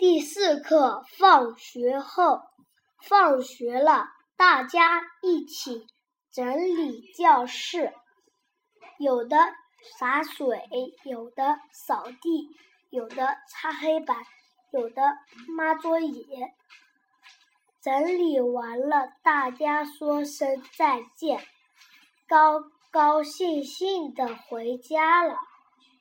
第四课放学后放学了大家一起整理教室有的洒水有的扫地有的擦黑板有的抹桌椅。整理完了大家说声再见高高兴兴的回家了。